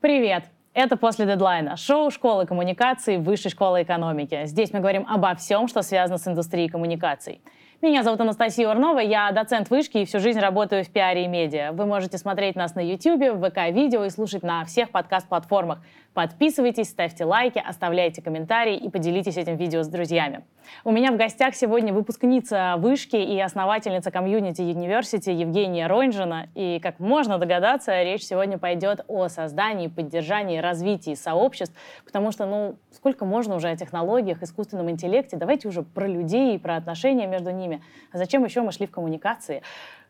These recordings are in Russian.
Привет! Это «После дедлайна» — шоу школы коммуникаций Высшей школы экономики. Здесь мы говорим обо всем, что связано с индустрией коммуникаций. Меня зовут Анастасия Урнова, я доцент вышки и всю жизнь работаю в пиаре и медиа. Вы можете смотреть нас на YouTube, в ВК-видео и слушать на всех подкаст-платформах. Подписывайтесь, ставьте лайки, оставляйте комментарии и поделитесь этим видео с друзьями. У меня в гостях сегодня выпускница вышки и основательница комьюнити University Евгения Ронжина. И, как можно догадаться, речь сегодня пойдет о создании, поддержании, развитии сообществ, потому что, ну, сколько можно уже о технологиях, искусственном интеллекте, давайте уже про людей и про отношения между ними. А зачем еще мы шли в коммуникации?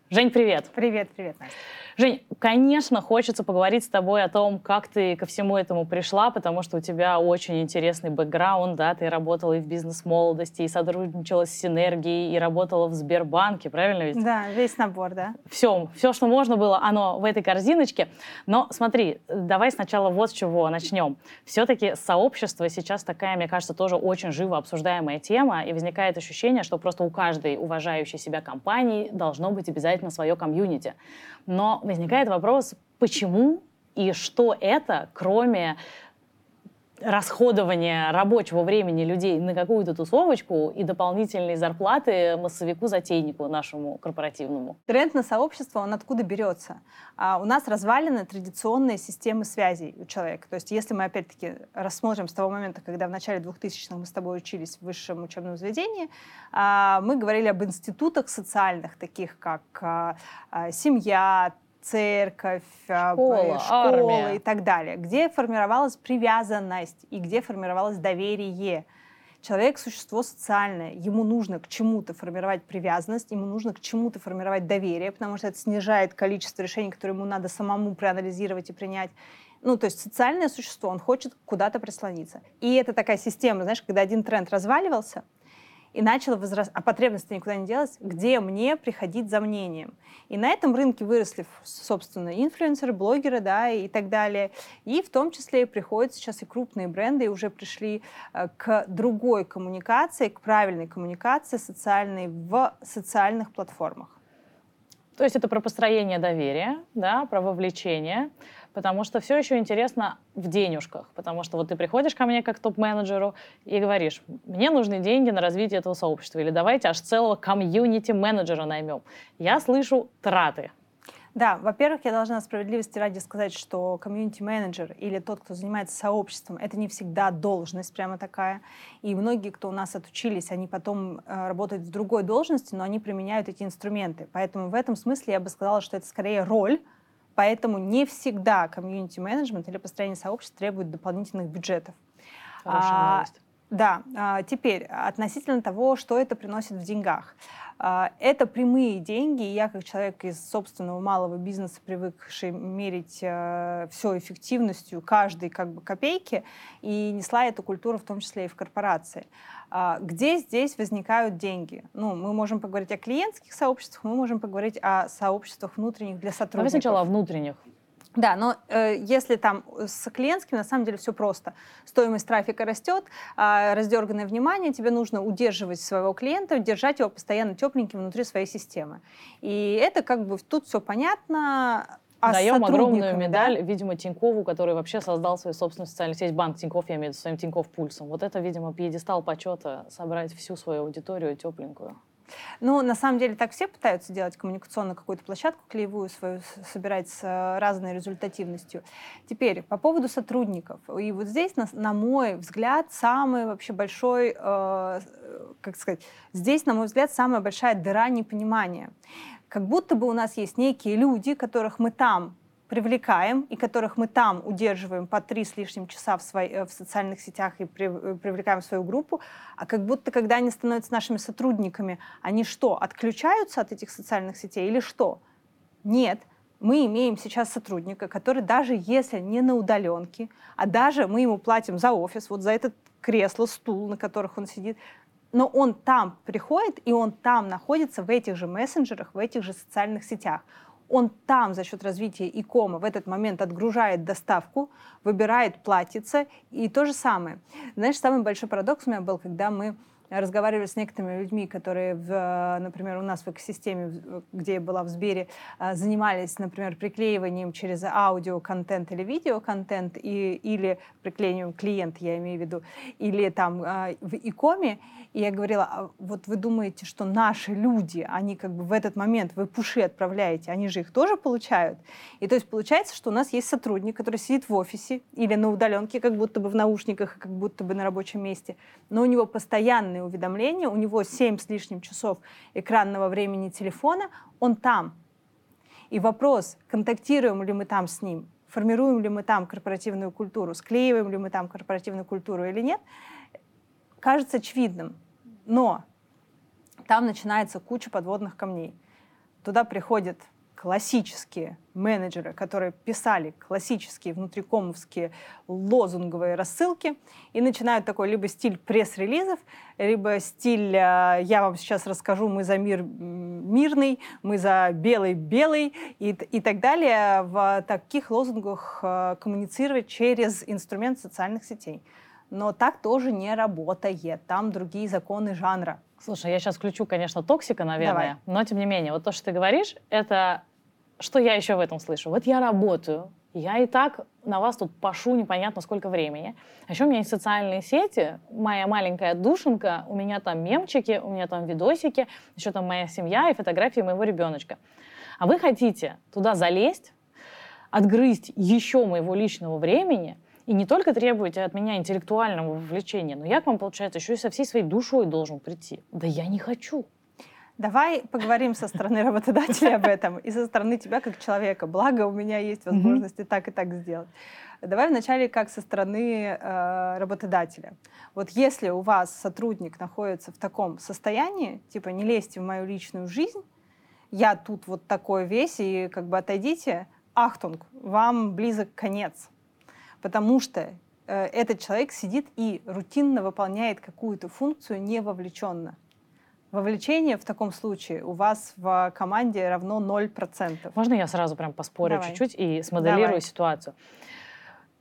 Жень, привет. Привет, привет, Настя. Жень, конечно, хочется поговорить с тобой о том, как ты ко всему этому пришла, потому что у тебя очень интересный бэкграунд, да, ты работала и в бизнес-молодости, и сотрудничала с Синергией, и работала в Сбербанке, правильно ведь? Да, весь набор, да. Все, все, что можно было, оно в этой корзиночке. Но смотри, давай сначала вот с чего начнем. Все-таки сообщество сейчас такая, мне кажется, тоже очень живо обсуждаемая тема, и возникает ощущение, что просто у каждой уважающей себя компании должно быть обязательно свое комьюнити. Но возникает вопрос, почему и что это, кроме расходования рабочего времени людей на какую-то тусовочку и дополнительные зарплаты массовику-затейнику нашему корпоративному. Тренд на сообщество, он откуда берется? А у нас развалены традиционные системы связей у человека. То есть если мы опять-таки рассмотрим с того момента, когда в начале 2000-х мы с тобой учились в высшем учебном заведении, а, мы говорили об институтах социальных, таких как а, а, семья, церковь, а, школа, школа и так далее, где формировалась привязанность и где формировалось доверие. Человек — существо социальное, ему нужно к чему-то формировать привязанность, ему нужно к чему-то формировать доверие, потому что это снижает количество решений, которые ему надо самому проанализировать и принять. Ну, то есть социальное существо, он хочет куда-то прислониться. И это такая система, знаешь, когда один тренд разваливался, и начала возрастать, а потребности никуда не делась, где мне приходить за мнением. И на этом рынке выросли, собственно, инфлюенсеры, блогеры, да, и так далее. И в том числе приходят сейчас и крупные бренды, и уже пришли э, к другой коммуникации, к правильной коммуникации социальной в социальных платформах. То есть это про построение доверия, да, про вовлечение потому что все еще интересно в денежках, потому что вот ты приходишь ко мне как топ-менеджеру и говоришь, мне нужны деньги на развитие этого сообщества, или давайте аж целого комьюнити-менеджера наймем. Я слышу траты. Да, во-первых, я должна справедливости ради сказать, что комьюнити-менеджер или тот, кто занимается сообществом, это не всегда должность прямо такая. И многие, кто у нас отучились, они потом э, работают в другой должности, но они применяют эти инструменты. Поэтому в этом смысле я бы сказала, что это скорее роль, Поэтому не всегда комьюнити-менеджмент или построение сообществ требует дополнительных бюджетов. Хорошая а, новость. Да, а, теперь относительно того, что это приносит в деньгах. А, это прямые деньги, я как человек из собственного малого бизнеса, привыкший мерить э, все эффективностью каждой как бы копейки, и несла эту культуру в том числе и в корпорации. А, где здесь возникают деньги? Ну, мы можем поговорить о клиентских сообществах, мы можем поговорить о сообществах внутренних для сотрудников. Давай сначала о внутренних. Да, но э, если там с клиентским, на самом деле все просто. Стоимость трафика растет, э, раздерганное внимание, тебе нужно удерживать своего клиента, держать его постоянно тепленьким внутри своей системы. И это как бы тут все понятно. А Даем огромную медаль, да? видимо, Тинькову, который вообще создал свою собственную социальную сеть, банк Тиньков, я имею в виду, своим Тиньков Пульсом. Вот это, видимо, пьедестал почета, собрать всю свою аудиторию тепленькую. Ну, на самом деле так все пытаются делать коммуникационно какую-то площадку клеевую свою, собирать с э, разной результативностью. Теперь, по поводу сотрудников. И вот здесь, на, на мой взгляд, самый вообще большой, э, как сказать, здесь, на мой взгляд, самая большая дыра непонимания. Как будто бы у нас есть некие люди, которых мы там привлекаем и которых мы там удерживаем по три с лишним часа в, свои, э, в социальных сетях и при, э, привлекаем в свою группу, а как будто, когда они становятся нашими сотрудниками, они что, отключаются от этих социальных сетей или что? Нет, мы имеем сейчас сотрудника, который даже если не на удаленке, а даже мы ему платим за офис, вот за этот кресло, стул, на которых он сидит, но он там приходит, и он там находится в этих же мессенджерах, в этих же социальных сетях он там за счет развития икома в этот момент отгружает доставку, выбирает платьице и то же самое. Знаешь, самый большой парадокс у меня был, когда мы разговаривали с некоторыми людьми, которые, в, например, у нас в экосистеме, где я была в Сбере, а, занимались, например, приклеиванием через аудиоконтент или видеоконтент, и, или приклеиванием клиента, я имею в виду, или там в икоме, и я говорила, а вот вы думаете, что наши люди, они как бы в этот момент, вы пуши отправляете, они же их тоже получают? И то есть получается, что у нас есть сотрудник, который сидит в офисе или на удаленке, как будто бы в наушниках, как будто бы на рабочем месте, но у него постоянные уведомления, у него 7 с лишним часов экранного времени телефона, он там. И вопрос, контактируем ли мы там с ним, формируем ли мы там корпоративную культуру, склеиваем ли мы там корпоративную культуру или нет, кажется очевидным. Но там начинается куча подводных камней. Туда приходят классические менеджеры, которые писали классические внутрикомовские лозунговые рассылки и начинают такой либо стиль пресс-релизов, либо стиль э, «я вам сейчас расскажу, мы за мир мирный, мы за белый-белый» и, и так далее в таких лозунгах э, коммуницировать через инструмент социальных сетей. Но так тоже не работает. Там другие законы жанра. Слушай, я сейчас включу, конечно, токсика, наверное, Давай. но тем не менее, вот то, что ты говоришь, это что я еще в этом слышу? Вот я работаю, я и так на вас тут пошу непонятно сколько времени. А еще у меня есть социальные сети, моя маленькая душенка, у меня там мемчики, у меня там видосики, еще там моя семья и фотографии моего ребеночка. А вы хотите туда залезть, отгрызть еще моего личного времени – и не только требуете от меня интеллектуального вовлечения, но я к вам, получается, еще и со всей своей душой должен прийти. Да я не хочу. Давай поговорим со стороны работодателя об этом и со стороны тебя как человека. Благо у меня есть возможность и так, и так сделать. Давай вначале как со стороны э, работодателя. Вот если у вас сотрудник находится в таком состоянии, типа не лезьте в мою личную жизнь, я тут вот такой весь, и как бы отойдите, ахтунг, вам близок конец потому что э, этот человек сидит и рутинно выполняет какую-то функцию не вовлеченно. Вовлечение в таком случае у вас в команде равно 0%. Можно я сразу прям поспорю чуть-чуть и смоделирую Давай. ситуацию?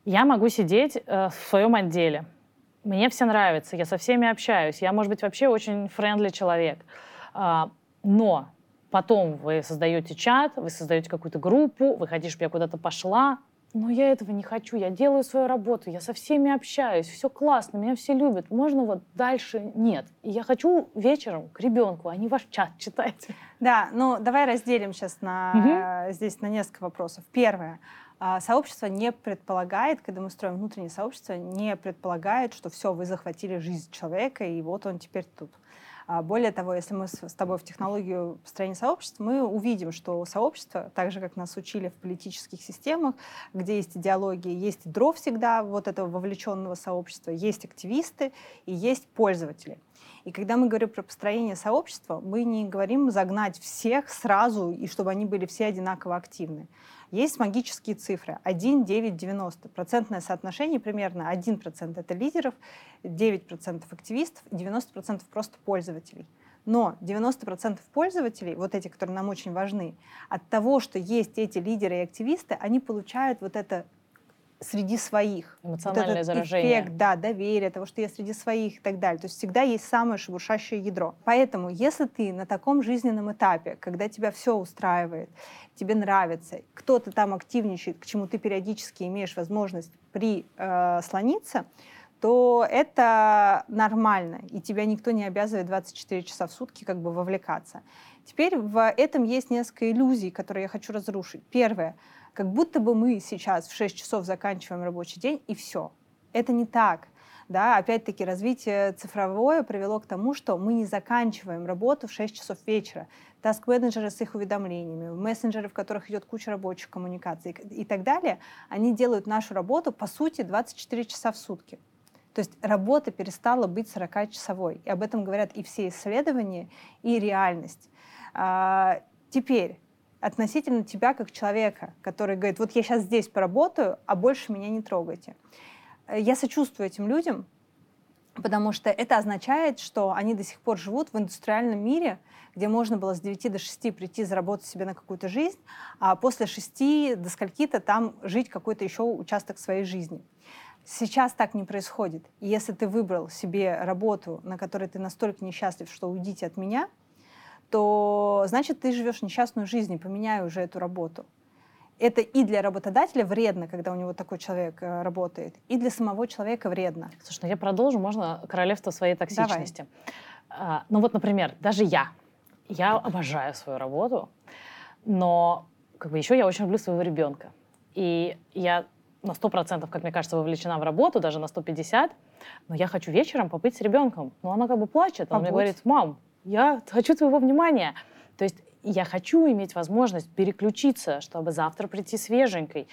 Я могу сидеть э, в своем отделе. Мне все нравится, я со всеми общаюсь. Я, может быть, вообще очень френдли человек. А, но потом вы создаете чат, вы создаете какую-то группу, вы хотите, чтобы я куда-то пошла, но я этого не хочу, я делаю свою работу, я со всеми общаюсь, все классно, меня все любят, можно вот дальше нет. И я хочу вечером к ребенку, а не ваш чат читать. Да, ну давай разделим сейчас на, угу. здесь на несколько вопросов. Первое. А, сообщество не предполагает, когда мы строим внутреннее сообщество, не предполагает, что все, вы захватили жизнь человека, и вот он теперь тут. А более того, если мы с тобой в технологию построения сообществ, мы увидим, что сообщество, так же, как нас учили в политических системах, где есть идеологии, есть ядро всегда вот этого вовлеченного сообщества, есть активисты и есть пользователи. И когда мы говорим про построение сообщества, мы не говорим загнать всех сразу, и чтобы они были все одинаково активны. Есть магические цифры 1, 9, 90. Процентное соотношение примерно 1% это лидеров, 9% активистов, 90% просто пользователей. Но 90% пользователей, вот эти, которые нам очень важны, от того, что есть эти лидеры и активисты, они получают вот это среди своих. Эмоциональное вот этот заражение. Эффект, да, доверие, того, что я среди своих и так далее. То есть всегда есть самое шебуршащее ядро. Поэтому, если ты на таком жизненном этапе, когда тебя все устраивает, тебе нравится, кто-то там активничает, к чему ты периодически имеешь возможность прислониться, э, то это нормально, и тебя никто не обязывает 24 часа в сутки как бы вовлекаться. Теперь в этом есть несколько иллюзий, которые я хочу разрушить. Первое — как будто бы мы сейчас в 6 часов заканчиваем рабочий день, и все. Это не так. Да, опять-таки, развитие цифровое привело к тому, что мы не заканчиваем работу в 6 часов вечера. Таск-менеджеры с их уведомлениями, мессенджеры, в которых идет куча рабочих коммуникаций и так далее, они делают нашу работу, по сути, 24 часа в сутки. То есть работа перестала быть 40-часовой. И об этом говорят и все исследования, и реальность. А, теперь, относительно тебя как человека, который говорит, вот я сейчас здесь поработаю, а больше меня не трогайте. Э, я сочувствую этим людям, потому что это означает, что они до сих пор живут в индустриальном мире, где можно было с 9 до 6 прийти заработать себе на какую-то жизнь, а после 6 до скольки-то там жить какой-то еще участок своей жизни. Сейчас так не происходит. И если ты выбрал себе работу, на которой ты настолько несчастлив, что уйдите от меня, то значит ты живешь несчастную жизнь, и поменяй уже эту работу. Это и для работодателя вредно, когда у него такой человек э, работает, и для самого человека вредно. Слушай, ну я продолжу, можно королевство своей токсичности. А, ну вот, например, даже я, я обожаю свою работу, но как бы еще я очень люблю своего ребенка. И я на 100%, как мне кажется, вовлечена в работу, даже на 150%, но я хочу вечером побыть с ребенком. Но она как бы плачет, она мне говорит, мам, я хочу твоего внимания. То есть я хочу иметь возможность переключиться, чтобы завтра прийти свеженькой.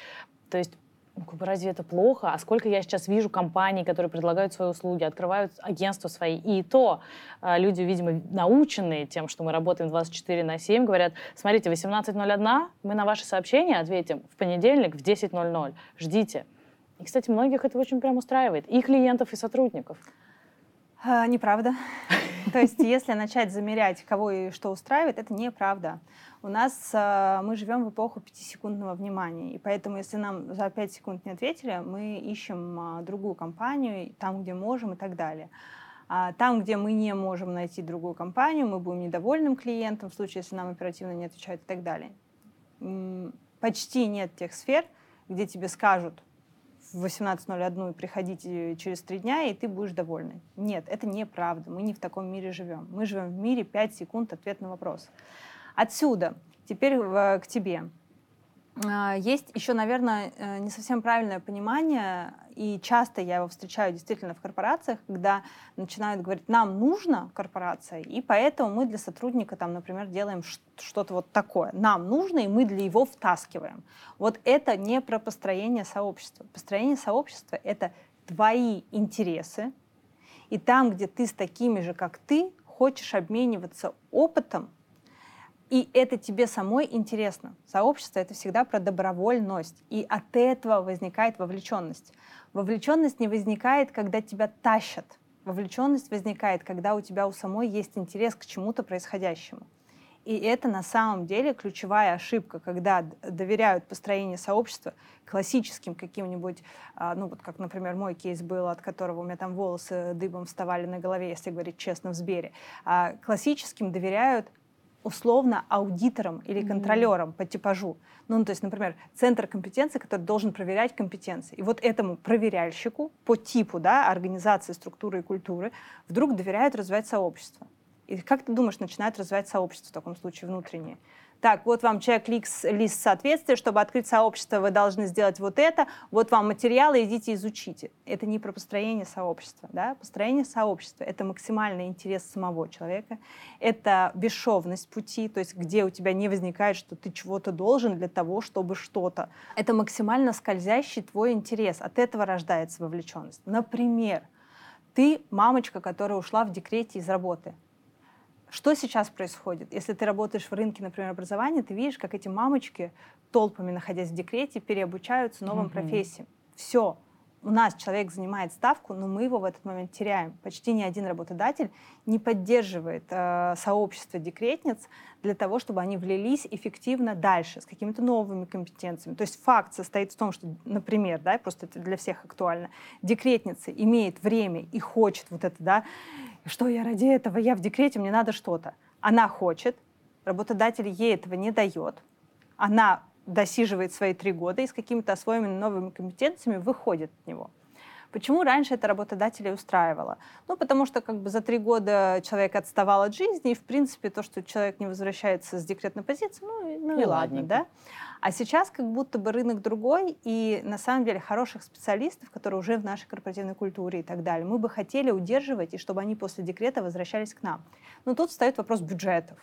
То есть ну, разве это плохо? А сколько я сейчас вижу компаний, которые предлагают свои услуги, открывают агентства свои, и то а, люди, видимо, наученные тем, что мы работаем 24 на 7, говорят, смотрите, 18.01, мы на ваши сообщения ответим в понедельник в 10.00, ждите. И, кстати, многих это очень прям устраивает, и клиентов, и сотрудников. А, неправда. То есть, если начать замерять, кого и что устраивает, это неправда. У нас а, мы живем в эпоху пятисекундного внимания, и поэтому, если нам за пять секунд не ответили, мы ищем а, другую компанию, там, где можем и так далее. А там, где мы не можем найти другую компанию, мы будем недовольным клиентом в случае, если нам оперативно не отвечают и так далее. Почти нет тех сфер, где тебе скажут, в 18.01 приходите через три дня, и ты будешь довольный. Нет, это неправда. Мы не в таком мире живем. Мы живем в мире 5 секунд ответ на вопрос. Отсюда теперь к тебе. А, есть еще, наверное, э, не совсем правильное понимание, и часто я его встречаю действительно в корпорациях, когда начинают говорить, нам нужно корпорация, и поэтому мы для сотрудника, там, например, делаем что-то вот такое. Нам нужно, и мы для его втаскиваем. Вот это не про построение сообщества. Построение сообщества — это твои интересы, и там, где ты с такими же, как ты, хочешь обмениваться опытом, и это тебе самой интересно. Сообщество — это всегда про добровольность. И от этого возникает вовлеченность. Вовлеченность не возникает, когда тебя тащат. Вовлеченность возникает, когда у тебя у самой есть интерес к чему-то происходящему. И это на самом деле ключевая ошибка, когда доверяют построению сообщества классическим каким-нибудь, а, ну вот как, например, мой кейс был, от которого у меня там волосы дыбом вставали на голове, если говорить честно, в Сбере. А классическим доверяют условно аудитором или контролером mm-hmm. по типажу. Ну, то есть, например, центр компетенции, который должен проверять компетенции. И вот этому проверяльщику по типу да, организации, структуры и культуры вдруг доверяют развивать сообщество. И как ты думаешь, начинают развивать сообщество в таком случае внутреннее? так, вот вам чек-лист лист соответствия, чтобы открыть сообщество, вы должны сделать вот это, вот вам материалы, идите изучите. Это не про построение сообщества. Да? Построение сообщества — это максимальный интерес самого человека, это бесшовность пути, то есть где у тебя не возникает, что ты чего-то должен для того, чтобы что-то. Это максимально скользящий твой интерес, от этого рождается вовлеченность. Например, ты мамочка, которая ушла в декрете из работы — что сейчас происходит? Если ты работаешь в рынке, например, образования, ты видишь, как эти мамочки, толпами находясь в декрете, переобучаются новым mm-hmm. профессиям. Все, у нас человек занимает ставку, но мы его в этот момент теряем. Почти ни один работодатель не поддерживает э, сообщество декретниц для того, чтобы они влились эффективно дальше с какими-то новыми компетенциями. То есть факт состоит в том, что, например, да, просто это для всех актуально, декретница имеет время и хочет вот это, да, что я ради этого, я в декрете, мне надо что-то. Она хочет, работодатель ей этого не дает, она досиживает свои три года и с какими-то освоенными новыми компетенциями выходит от него. Почему раньше это работодателей устраивало? Ну, потому что как бы за три года человек отставал от жизни, и, в принципе, то, что человек не возвращается с декретной позиции, ну, ну и, и ладно, да? А сейчас как будто бы рынок другой, и на самом деле хороших специалистов, которые уже в нашей корпоративной культуре и так далее, мы бы хотели удерживать, и чтобы они после декрета возвращались к нам. Но тут встает вопрос бюджетов.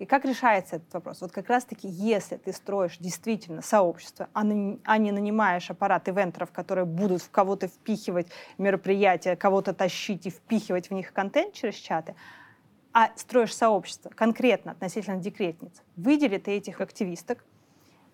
И как решается этот вопрос? Вот как раз-таки, если ты строишь действительно сообщество, а, а не нанимаешь аппарат ивентеров, которые будут в кого-то впихивать мероприятия, кого-то тащить и впихивать в них контент через чаты, а строишь сообщество конкретно относительно декретниц, выдели ты этих активисток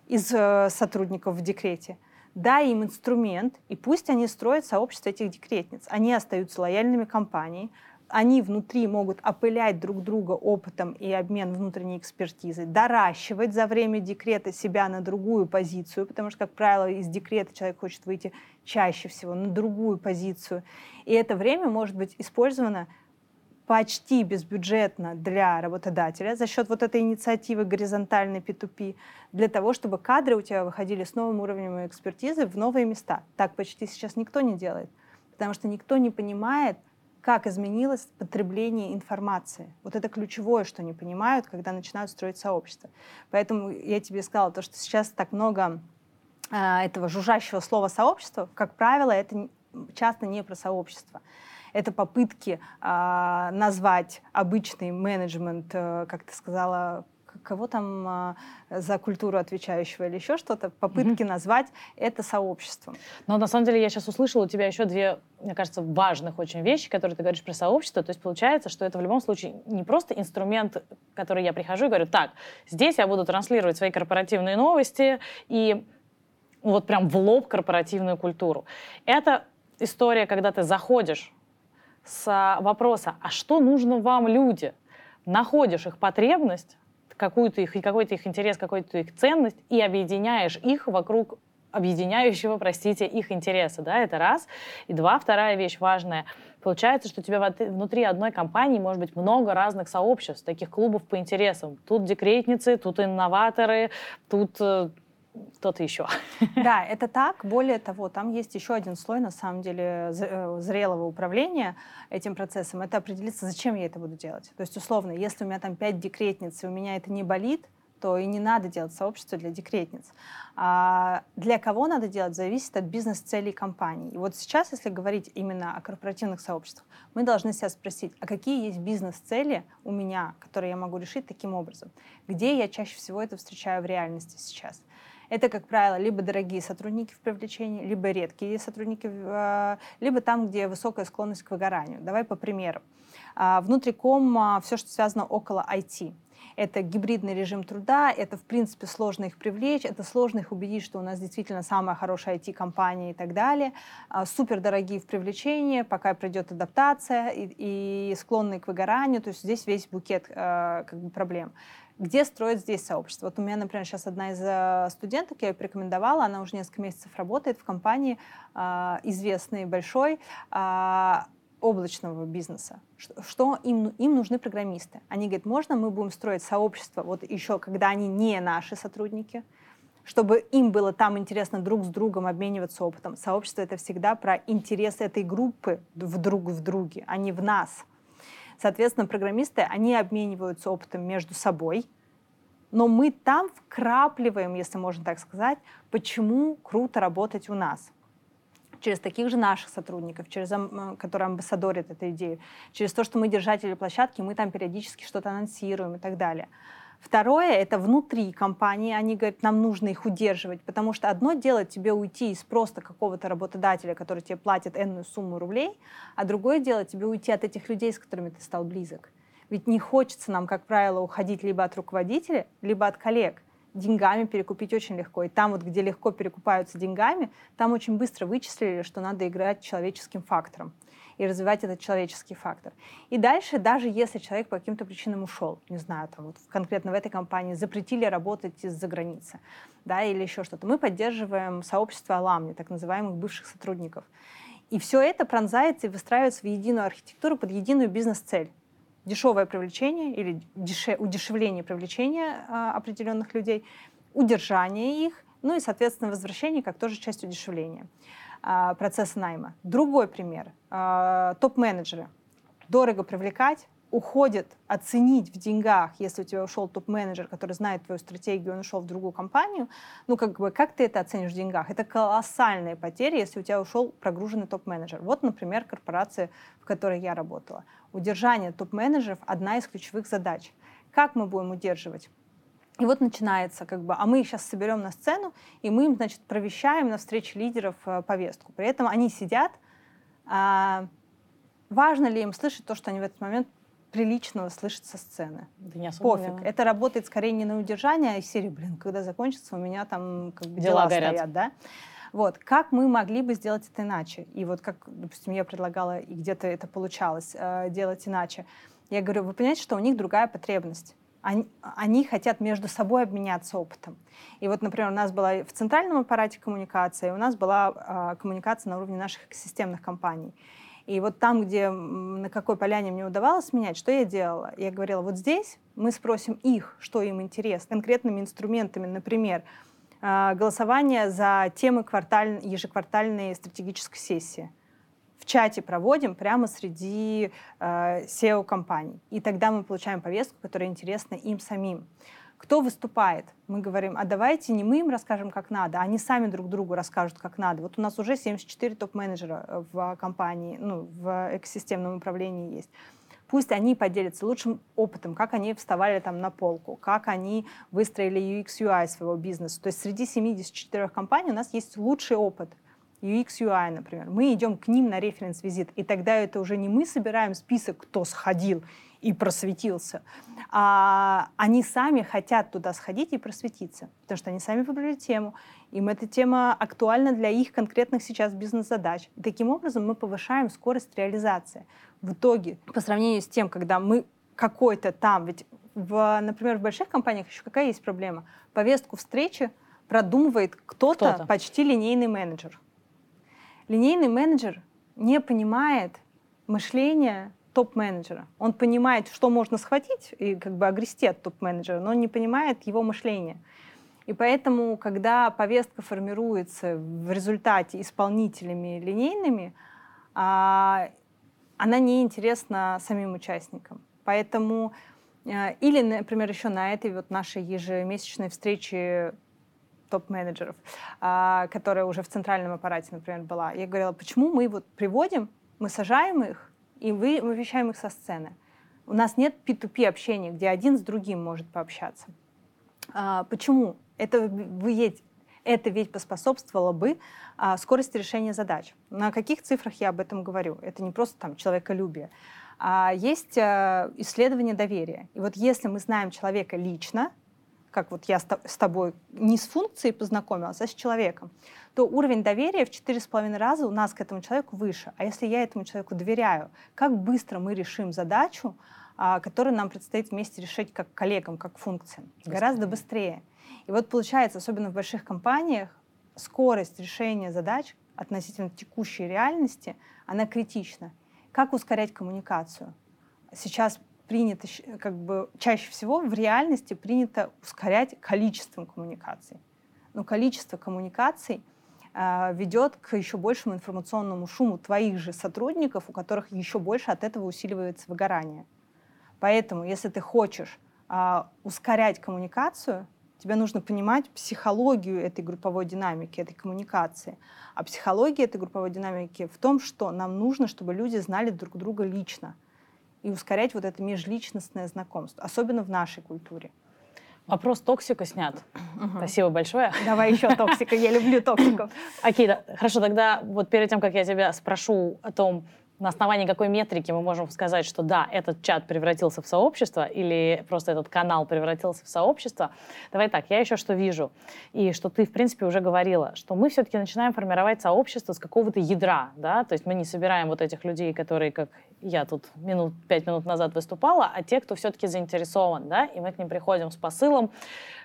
из э, сотрудников в декрете, дай им инструмент, и пусть они строят сообщество этих декретниц. Они остаются лояльными компанией, они внутри могут опылять друг друга опытом и обмен внутренней экспертизой, доращивать за время декрета себя на другую позицию, потому что, как правило, из декрета человек хочет выйти чаще всего на другую позицию. И это время может быть использовано почти безбюджетно для работодателя за счет вот этой инициативы горизонтальной P2P, для того, чтобы кадры у тебя выходили с новым уровнем экспертизы в новые места. Так почти сейчас никто не делает, потому что никто не понимает, как изменилось потребление информации. Вот это ключевое, что не понимают, когда начинают строить сообщество. Поэтому я тебе сказала, то, что сейчас так много э, этого жужжащего слова сообщества, как правило, это часто не про сообщество. Это попытки э, назвать обычный менеджмент, э, как ты сказала, кого там а, за культуру отвечающего или еще что-то, попытки mm-hmm. назвать это сообществом. Но на самом деле я сейчас услышала у тебя еще две, мне кажется, важных очень вещи, которые ты говоришь про сообщество. То есть получается, что это в любом случае не просто инструмент, который я прихожу и говорю, так, здесь я буду транслировать свои корпоративные новости и вот прям в лоб корпоративную культуру. Это история, когда ты заходишь с вопроса, а что нужно вам люди? Находишь их потребность, какую-то их, какой-то их интерес, какую-то их ценность и объединяешь их вокруг объединяющего, простите, их интереса, да, это раз. И два, вторая вещь важная. Получается, что у тебя внутри одной компании может быть много разных сообществ, таких клубов по интересам. Тут декретницы, тут инноваторы, тут э, кто-то еще. Да, это так. Более того, там есть еще один слой, на самом деле, э, зрелого управления этим процессом. Это определиться, зачем я это буду делать. То есть, условно, если у меня там пять декретниц, и у меня это не болит, то и не надо делать сообщество для декретниц. А для кого надо делать, зависит от бизнес-целей компании. И вот сейчас, если говорить именно о корпоративных сообществах, мы должны себя спросить, а какие есть бизнес-цели у меня, которые я могу решить таким образом? Где я чаще всего это встречаю в реальности сейчас? Это, как правило, либо дорогие сотрудники в привлечении, либо редкие сотрудники, а, либо там, где высокая склонность к выгоранию. Давай по примеру. А, внутриком а, все, что связано около IT. Это гибридный режим труда, это, в принципе, сложно их привлечь, это сложно их убедить, что у нас действительно самая хорошая IT-компания и так далее. Супер дорогие в привлечении, пока придет адаптация и, и склонные к выгоранию. То есть здесь весь букет как бы, проблем где строить здесь сообщество. Вот у меня, например, сейчас одна из э, студенток, я ее порекомендовала, она уже несколько месяцев работает в компании а, известной, большой, а, облачного бизнеса. Что им, им нужны программисты? Они говорят, можно мы будем строить сообщество, вот еще когда они не наши сотрудники, чтобы им было там интересно друг с другом обмениваться опытом. Сообщество — это всегда про интерес этой группы в друг в друге, а не в нас. Соответственно, программисты, они обмениваются опытом между собой, но мы там вкрапливаем, если можно так сказать, почему круто работать у нас через таких же наших сотрудников, через, которые амбассадорят эту идею, через то, что мы держатели площадки, мы там периодически что-то анонсируем и так далее. Второе — это внутри компании. Они говорят, нам нужно их удерживать, потому что одно дело тебе уйти из просто какого-то работодателя, который тебе платит энную сумму рублей, а другое дело тебе уйти от этих людей, с которыми ты стал близок. Ведь не хочется нам, как правило, уходить либо от руководителя, либо от коллег. Деньгами перекупить очень легко. И там вот, где легко перекупаются деньгами, там очень быстро вычислили, что надо играть человеческим фактором и развивать этот человеческий фактор. И дальше, даже если человек по каким-то причинам ушел, не знаю, там вот конкретно в этой компании запретили работать из-за границы, да, или еще что-то, мы поддерживаем сообщество аламни, так называемых бывших сотрудников. И все это пронзается и выстраивается в единую архитектуру под единую бизнес-цель дешевое привлечение или деше, удешевление привлечения а, определенных людей, удержание их, ну и, соответственно, возвращение как тоже часть удешевления. А, процесса найма. Другой пример. А, топ-менеджеры. Дорого привлекать, уходит оценить в деньгах, если у тебя ушел топ-менеджер, который знает твою стратегию, он ушел в другую компанию, ну, как бы, как ты это оценишь в деньгах? Это колоссальные потери, если у тебя ушел прогруженный топ-менеджер. Вот, например, корпорация, в которой я работала. Удержание топ-менеджеров – одна из ключевых задач. Как мы будем удерживать? И вот начинается, как бы, а мы их сейчас соберем на сцену, и мы им, значит, провещаем на встрече лидеров э, повестку. При этом они сидят. А, важно ли им слышать то, что они в этот момент приличного слышат со сцены? Да не особо Пофиг. Это работает скорее не на удержание, а из серии, блин, когда закончится, у меня там как бы, дела, дела стоят, да? Вот, как мы могли бы сделать это иначе? И вот как, допустим, я предлагала, и где-то это получалось э, делать иначе. Я говорю, вы понимаете, что у них другая потребность. Они, они хотят между собой обменяться опытом. И вот, например, у нас была в центральном аппарате коммуникация, у нас была э, коммуникация на уровне наших экосистемных компаний. И вот там, где на какой поляне мне удавалось менять, что я делала? Я говорила, вот здесь мы спросим их, что им интересно, конкретными инструментами, например, а, голосование за темы кварталь... ежеквартальной стратегической сессии. В чате проводим прямо среди э, SEO-компаний. И тогда мы получаем повестку, которая интересна им самим. Кто выступает? Мы говорим, а давайте не мы им расскажем, как надо, а они сами друг другу расскажут, как надо. Вот у нас уже 74 топ-менеджера э, в компании, ну, в экосистемном управлении есть. Пусть они поделятся лучшим опытом, как они вставали там на полку, как они выстроили UX, UI своего бизнеса. То есть среди 74 компаний у нас есть лучший опыт. UX, UI, например. Мы идем к ним на референс-визит, и тогда это уже не мы собираем список, кто сходил и просветился, а они сами хотят туда сходить и просветиться, потому что они сами выбрали тему, им эта тема актуальна для их конкретных сейчас бизнес-задач. И таким образом мы повышаем скорость реализации. В итоге, по сравнению с тем, когда мы какой-то там, ведь, в, например, в больших компаниях еще какая есть проблема? Повестку встречи продумывает кто-то, кто почти линейный менеджер. Линейный менеджер не понимает мышления топ-менеджера. Он понимает, что можно схватить и как бы огрести от топ-менеджера, но он не понимает его мышления. И поэтому, когда повестка формируется в результате исполнителями линейными, а, она не интересна самим участникам. Поэтому э, или, например, еще на этой вот нашей ежемесячной встрече топ-менеджеров, а, которая уже в центральном аппарате, например, была, я говорила, почему мы вот приводим, мы сажаем их, и вы, мы вещаем их со сцены. У нас нет P2P общения, где один с другим может пообщаться. А, почему? Это, ведь, это ведь поспособствовало бы а, скорости решения задач. На каких цифрах я об этом говорю? Это не просто там человеколюбие. А есть а, исследование доверия. И вот если мы знаем человека лично, как вот я с тобой не с функцией познакомилась, а с человеком, то уровень доверия в 4,5 раза у нас к этому человеку выше. А если я этому человеку доверяю, как быстро мы решим задачу, а, которую нам предстоит вместе решить как коллегам, как функциям? Быстрее. Гораздо быстрее. И вот получается, особенно в больших компаниях, скорость решения задач относительно текущей реальности, она критична. Как ускорять коммуникацию? Сейчас принято, как бы чаще всего в реальности принято ускорять количеством коммуникаций. Но количество коммуникаций э, ведет к еще большему информационному шуму твоих же сотрудников, у которых еще больше от этого усиливается выгорание. Поэтому, если ты хочешь э, ускорять коммуникацию, тебе нужно понимать психологию этой групповой динамики, этой коммуникации. А психология этой групповой динамики в том, что нам нужно, чтобы люди знали друг друга лично – и ускорять вот это межличностное знакомство, особенно в нашей культуре. Вопрос токсика снят. Угу. Спасибо большое. Давай еще токсика. Я люблю токсиков. Окей, да, хорошо. Тогда вот перед тем, как я тебя спрошу о том, на основании какой метрики мы можем сказать, что да, этот чат превратился в сообщество или просто этот канал превратился в сообщество. Давай так, я еще что вижу, и что ты, в принципе, уже говорила, что мы все-таки начинаем формировать сообщество с какого-то ядра, да, то есть мы не собираем вот этих людей, которые, как я тут минут, пять минут назад выступала, а те, кто все-таки заинтересован, да, и мы к ним приходим с посылом,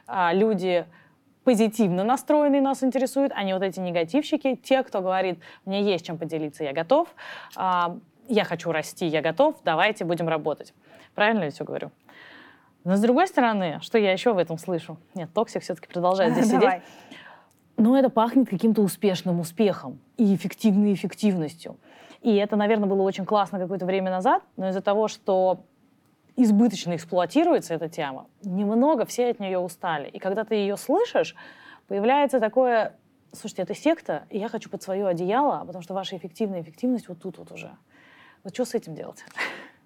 а, люди позитивно настроенные нас интересуют, а не вот эти негативщики. Те, кто говорит, мне есть чем поделиться, я готов, а, я хочу расти, я готов, давайте будем работать. Правильно я все говорю? Но с другой стороны, что я еще в этом слышу? Нет, токсик все-таки продолжает здесь сидеть. Но это пахнет каким-то успешным успехом и эффективной эффективностью. И это, наверное, было очень классно какое-то время назад, но из-за того, что избыточно эксплуатируется эта тема, немного все от нее устали. И когда ты ее слышишь, появляется такое, слушайте, это секта, и я хочу под свое одеяло, потому что ваша эффективная эффективность вот тут вот уже. Вот что с этим делать?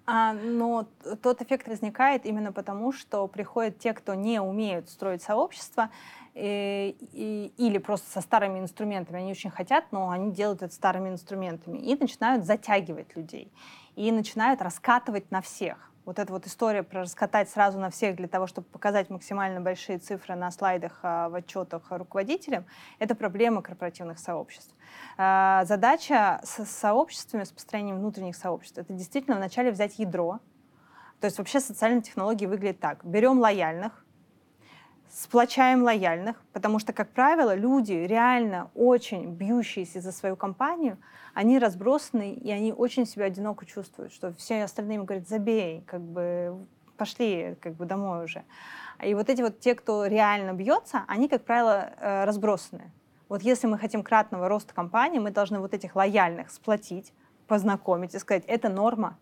А, но тот эффект возникает именно потому, что приходят те, кто не умеют строить сообщество, и, и, или просто со старыми инструментами. Они очень хотят, но они делают это старыми инструментами. И начинают затягивать людей. И начинают раскатывать на всех. Вот эта вот история про раскатать сразу на всех для того, чтобы показать максимально большие цифры на слайдах, а, в отчетах руководителям, это проблема корпоративных сообществ. А, задача с сообществами, с построением внутренних сообществ, это действительно вначале взять ядро. То есть вообще социальные технологии выглядят так. Берем лояльных, сплочаем лояльных, потому что, как правило, люди реально очень бьющиеся за свою компанию, они разбросаны, и они очень себя одиноко чувствуют, что все остальные им говорят, забей, как бы пошли как бы домой уже. И вот эти вот те, кто реально бьется, они, как правило, э, разбросаны. Вот если мы хотим кратного роста компании, мы должны вот этих лояльных сплотить, познакомить и сказать, это норма.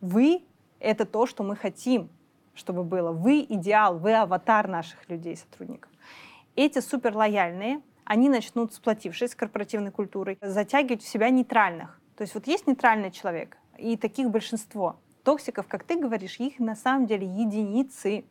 Вы — это то, что мы хотим чтобы было. Вы идеал, вы аватар наших людей, сотрудников. Эти суперлояльные, они начнут, сплотившись с корпоративной культурой, затягивать в себя нейтральных. То есть вот есть нейтральный человек, и таких большинство. Токсиков, как ты говоришь, их на самом деле единицы.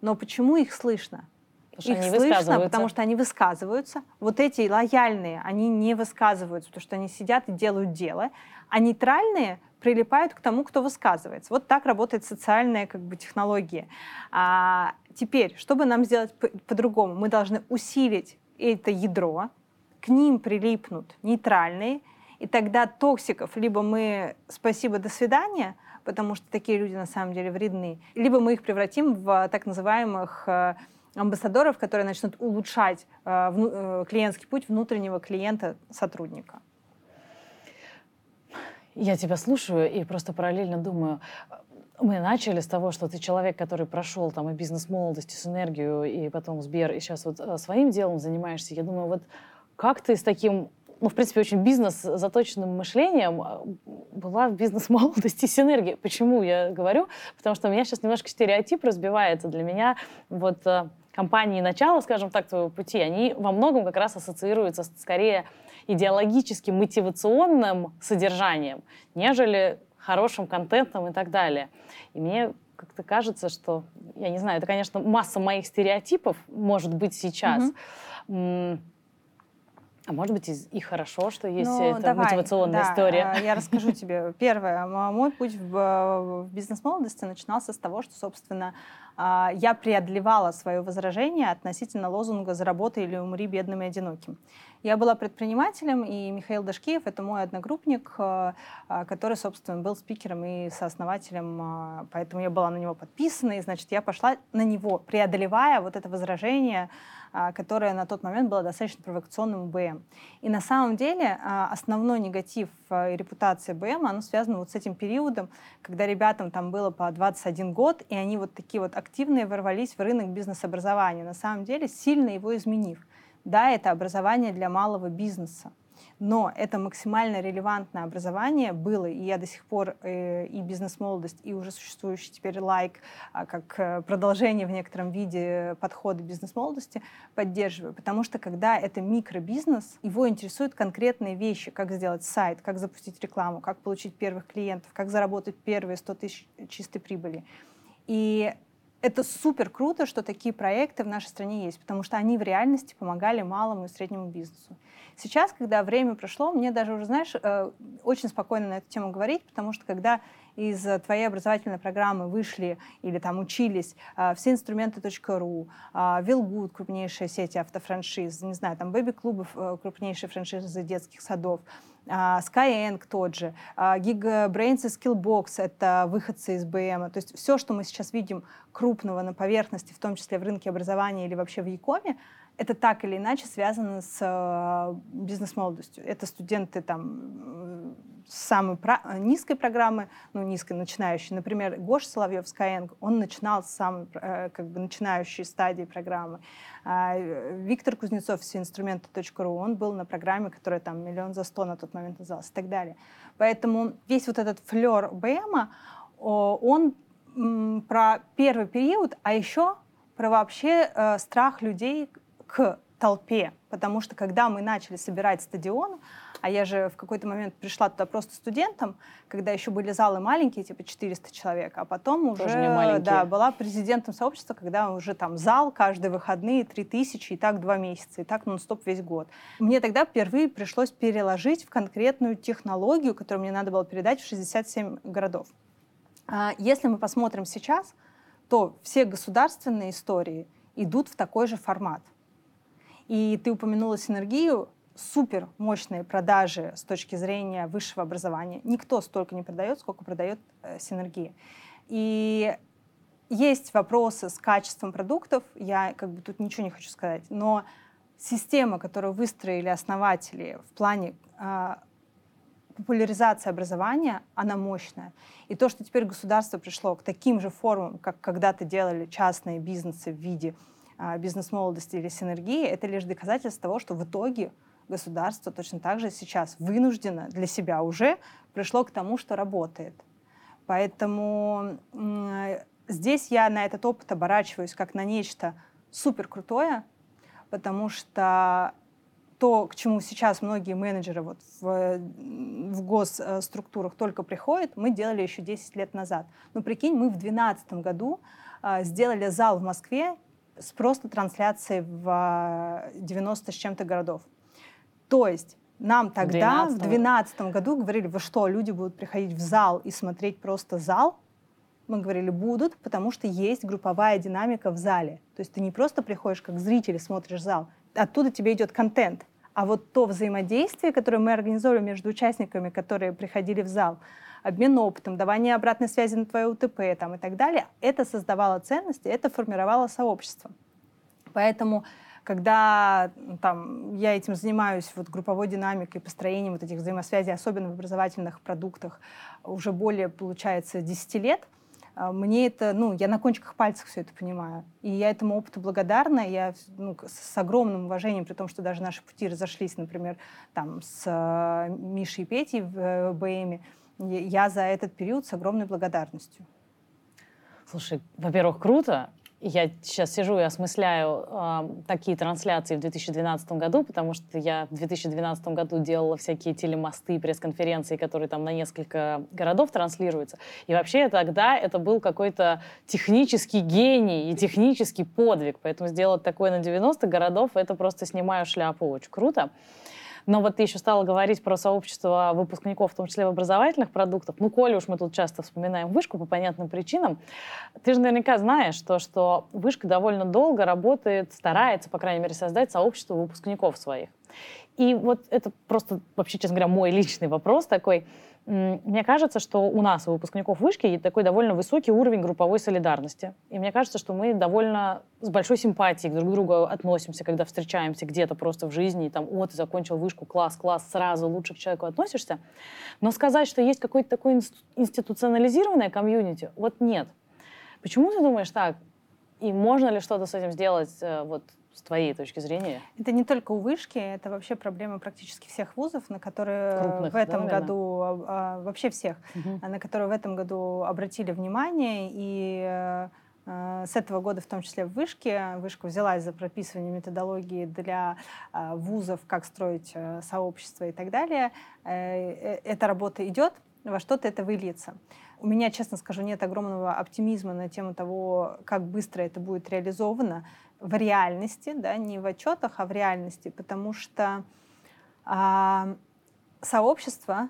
Но почему их слышно? Потому их слышно, потому что они высказываются. Вот эти лояльные, они не высказываются, потому что они сидят и делают дело. А нейтральные прилипают к тому, кто высказывается. Вот так работает социальная как бы, технология. А, теперь, чтобы нам сделать по-другому, мы должны усилить это ядро, к ним прилипнут нейтральные, и тогда токсиков либо мы спасибо, до свидания, потому что такие люди на самом деле вредны, либо мы их превратим в так называемых э, амбассадоров, которые начнут улучшать э, э, клиентский путь внутреннего клиента сотрудника. Я тебя слушаю и просто параллельно думаю, мы начали с того, что ты человек, который прошел там и бизнес-молодость, и с энергию, и потом Сбер, и сейчас вот э, своим делом занимаешься. Я думаю, вот как ты с таким ну, в принципе, очень бизнес-заточенным мышлением э, была в бизнес-молодости с энергией. Почему я говорю? Потому что у меня сейчас немножко стереотип разбивается. Для меня вот компании начала, скажем так, твоего пути, они во многом как раз ассоциируются скорее идеологическим, мотивационным содержанием, нежели хорошим контентом и так далее. И мне как-то кажется, что, я не знаю, это, конечно, масса моих стереотипов может быть сейчас. Mm-hmm. А может быть, и хорошо, что есть ну, эта давай, мотивационная да, история. Я расскажу тебе. Первое. Мой путь в, в бизнес-молодости начинался с того, что, собственно, а, я преодолевала свое возражение относительно лозунга «Заработай или умри бедным и одиноким». Я была предпринимателем, и Михаил Дашкиев — это мой одногруппник, а, а, который, собственно, был спикером и сооснователем, поэтому я была на него подписана, и, значит, я пошла на него, преодолевая вот это возражение, которое на тот момент было достаточно провокационным у БМ. И на самом деле основной негатив и репутация БМ, оно связано вот с этим периодом, когда ребятам там было по 21 год, и они вот такие вот активные ворвались в рынок бизнес-образования, на самом деле сильно его изменив. Да, это образование для малого бизнеса, но это максимально релевантное образование было, и я до сих пор э, и бизнес-молодость, и уже существующий теперь лайк, э, как э, продолжение в некотором виде подхода бизнес-молодости поддерживаю, потому что когда это микробизнес, его интересуют конкретные вещи, как сделать сайт, как запустить рекламу, как получить первых клиентов, как заработать первые 100 тысяч чистой прибыли. И это супер круто, что такие проекты в нашей стране есть, потому что они в реальности помогали малому и среднему бизнесу. Сейчас, когда время прошло, мне даже уже, знаешь, э, очень спокойно на эту тему говорить, потому что когда из твоей образовательной программы вышли или там учились э, все инструменты.ру, Вилгуд, крупнейшая сеть автофраншиз, не знаю, там бэби-клубы, э, крупнейшие франшизы детских садов, Skyeng тот же, Gigabrains и Skillbox — это выходцы из БМ. То есть все, что мы сейчас видим крупного на поверхности, в том числе в рынке образования или вообще в Якоме, это так или иначе связано с э, бизнес-молодостью. Это студенты там самой про- низкой программы, ну, низкой, начинающей. Например, Гош Соловьев Skyeng, он начинал с самой э, как бы начинающей стадии программы. А, Виктор Кузнецов с инструмента.ру, он был на программе, которая там миллион за сто на тот момент называлась и так далее. Поэтому весь вот этот флер БМа, он про первый период, а еще про вообще э, страх людей к толпе, потому что когда мы начали собирать стадион, а я же в какой-то момент пришла туда просто студентом, когда еще были залы маленькие, типа 400 человек, а потом уже да, была президентом сообщества, когда уже там зал каждые выходные 3000, и так два месяца, и так нон-стоп весь год. Мне тогда впервые пришлось переложить в конкретную технологию, которую мне надо было передать в 67 городов. А, если мы посмотрим сейчас, то все государственные истории идут в такой же формат. И ты упомянула синергию, супер мощные продажи с точки зрения высшего образования. Никто столько не продает, сколько продает э, синергия. И есть вопросы с качеством продуктов, я как бы тут ничего не хочу сказать, но система, которую выстроили основатели в плане э, популяризации образования, она мощная. И то, что теперь государство пришло к таким же формам, как когда-то делали частные бизнесы в виде э, бизнес-молодости или синергии, это лишь доказательство того, что в итоге государство точно так же сейчас вынуждено для себя уже пришло к тому, что работает. Поэтому здесь я на этот опыт оборачиваюсь как на нечто супер крутое, потому что то, к чему сейчас многие менеджеры вот в, в госструктурах только приходят, мы делали еще 10 лет назад. Но прикинь, мы в 2012 году э, сделали зал в Москве с просто трансляцией в 90 с чем-то городов. То есть нам тогда, в 2012 году, говорили, вы что, люди будут приходить в зал и смотреть просто зал? Мы говорили, будут, потому что есть групповая динамика в зале. То есть ты не просто приходишь как зритель и смотришь зал, оттуда тебе идет контент. А вот то взаимодействие, которое мы организовали между участниками, которые приходили в зал, обмен опытом, давание обратной связи на твое УТП там, и так далее, это создавало ценности, это формировало сообщество. Поэтому когда там, я этим занимаюсь, вот групповой динамикой, построением вот этих взаимосвязей, особенно в образовательных продуктах, уже более, получается, 10 лет, а, мне это, ну, я на кончиках пальцев все это понимаю. И я этому опыту благодарна. Я ну, с огромным уважением, при том, что даже наши пути разошлись, например, там, с э, Мишей и Петей в э, БМе, я за этот период с огромной благодарностью. Слушай, во-первых, круто. Я сейчас сижу и осмысляю э, такие трансляции в 2012 году, потому что я в 2012 году делала всякие телемосты, пресс-конференции, которые там на несколько городов транслируются. И вообще тогда это был какой-то технический гений и технический подвиг. Поэтому сделать такое на 90 городов, это просто снимаю шляпу. Очень круто. Но вот ты еще стала говорить про сообщество выпускников, в том числе в образовательных продуктах. Ну, коли уж мы тут часто вспоминаем вышку по понятным причинам, ты же наверняка знаешь то, что вышка довольно долго работает, старается, по крайней мере, создать сообщество выпускников своих. И вот это просто, вообще, честно говоря, мой личный вопрос такой – мне кажется, что у нас, у выпускников вышки, такой довольно высокий уровень групповой солидарности. И мне кажется, что мы довольно с большой симпатией друг к другу относимся, когда встречаемся где-то просто в жизни, и там, о, ты закончил вышку, класс, класс, сразу лучше к человеку относишься. Но сказать, что есть какое-то такое институционализированное комьюнити, вот нет. Почему ты думаешь так? И можно ли что-то с этим сделать э, вот с твоей точки зрения? Это не только у вышки, это вообще проблема практически всех вузов, на которые Крупных, в этом да, году, а, а, вообще всех, угу. на которые в этом году обратили внимание. И а, с этого года, в том числе в Вышке, Вышка взялась за прописывание методологии для а, вузов, как строить а, сообщество и так далее. Э, эта работа идет, во что-то это выльется. У меня, честно скажу, нет огромного оптимизма на тему того, как быстро это будет реализовано в реальности, да, не в отчетах, а в реальности, потому что а, сообщество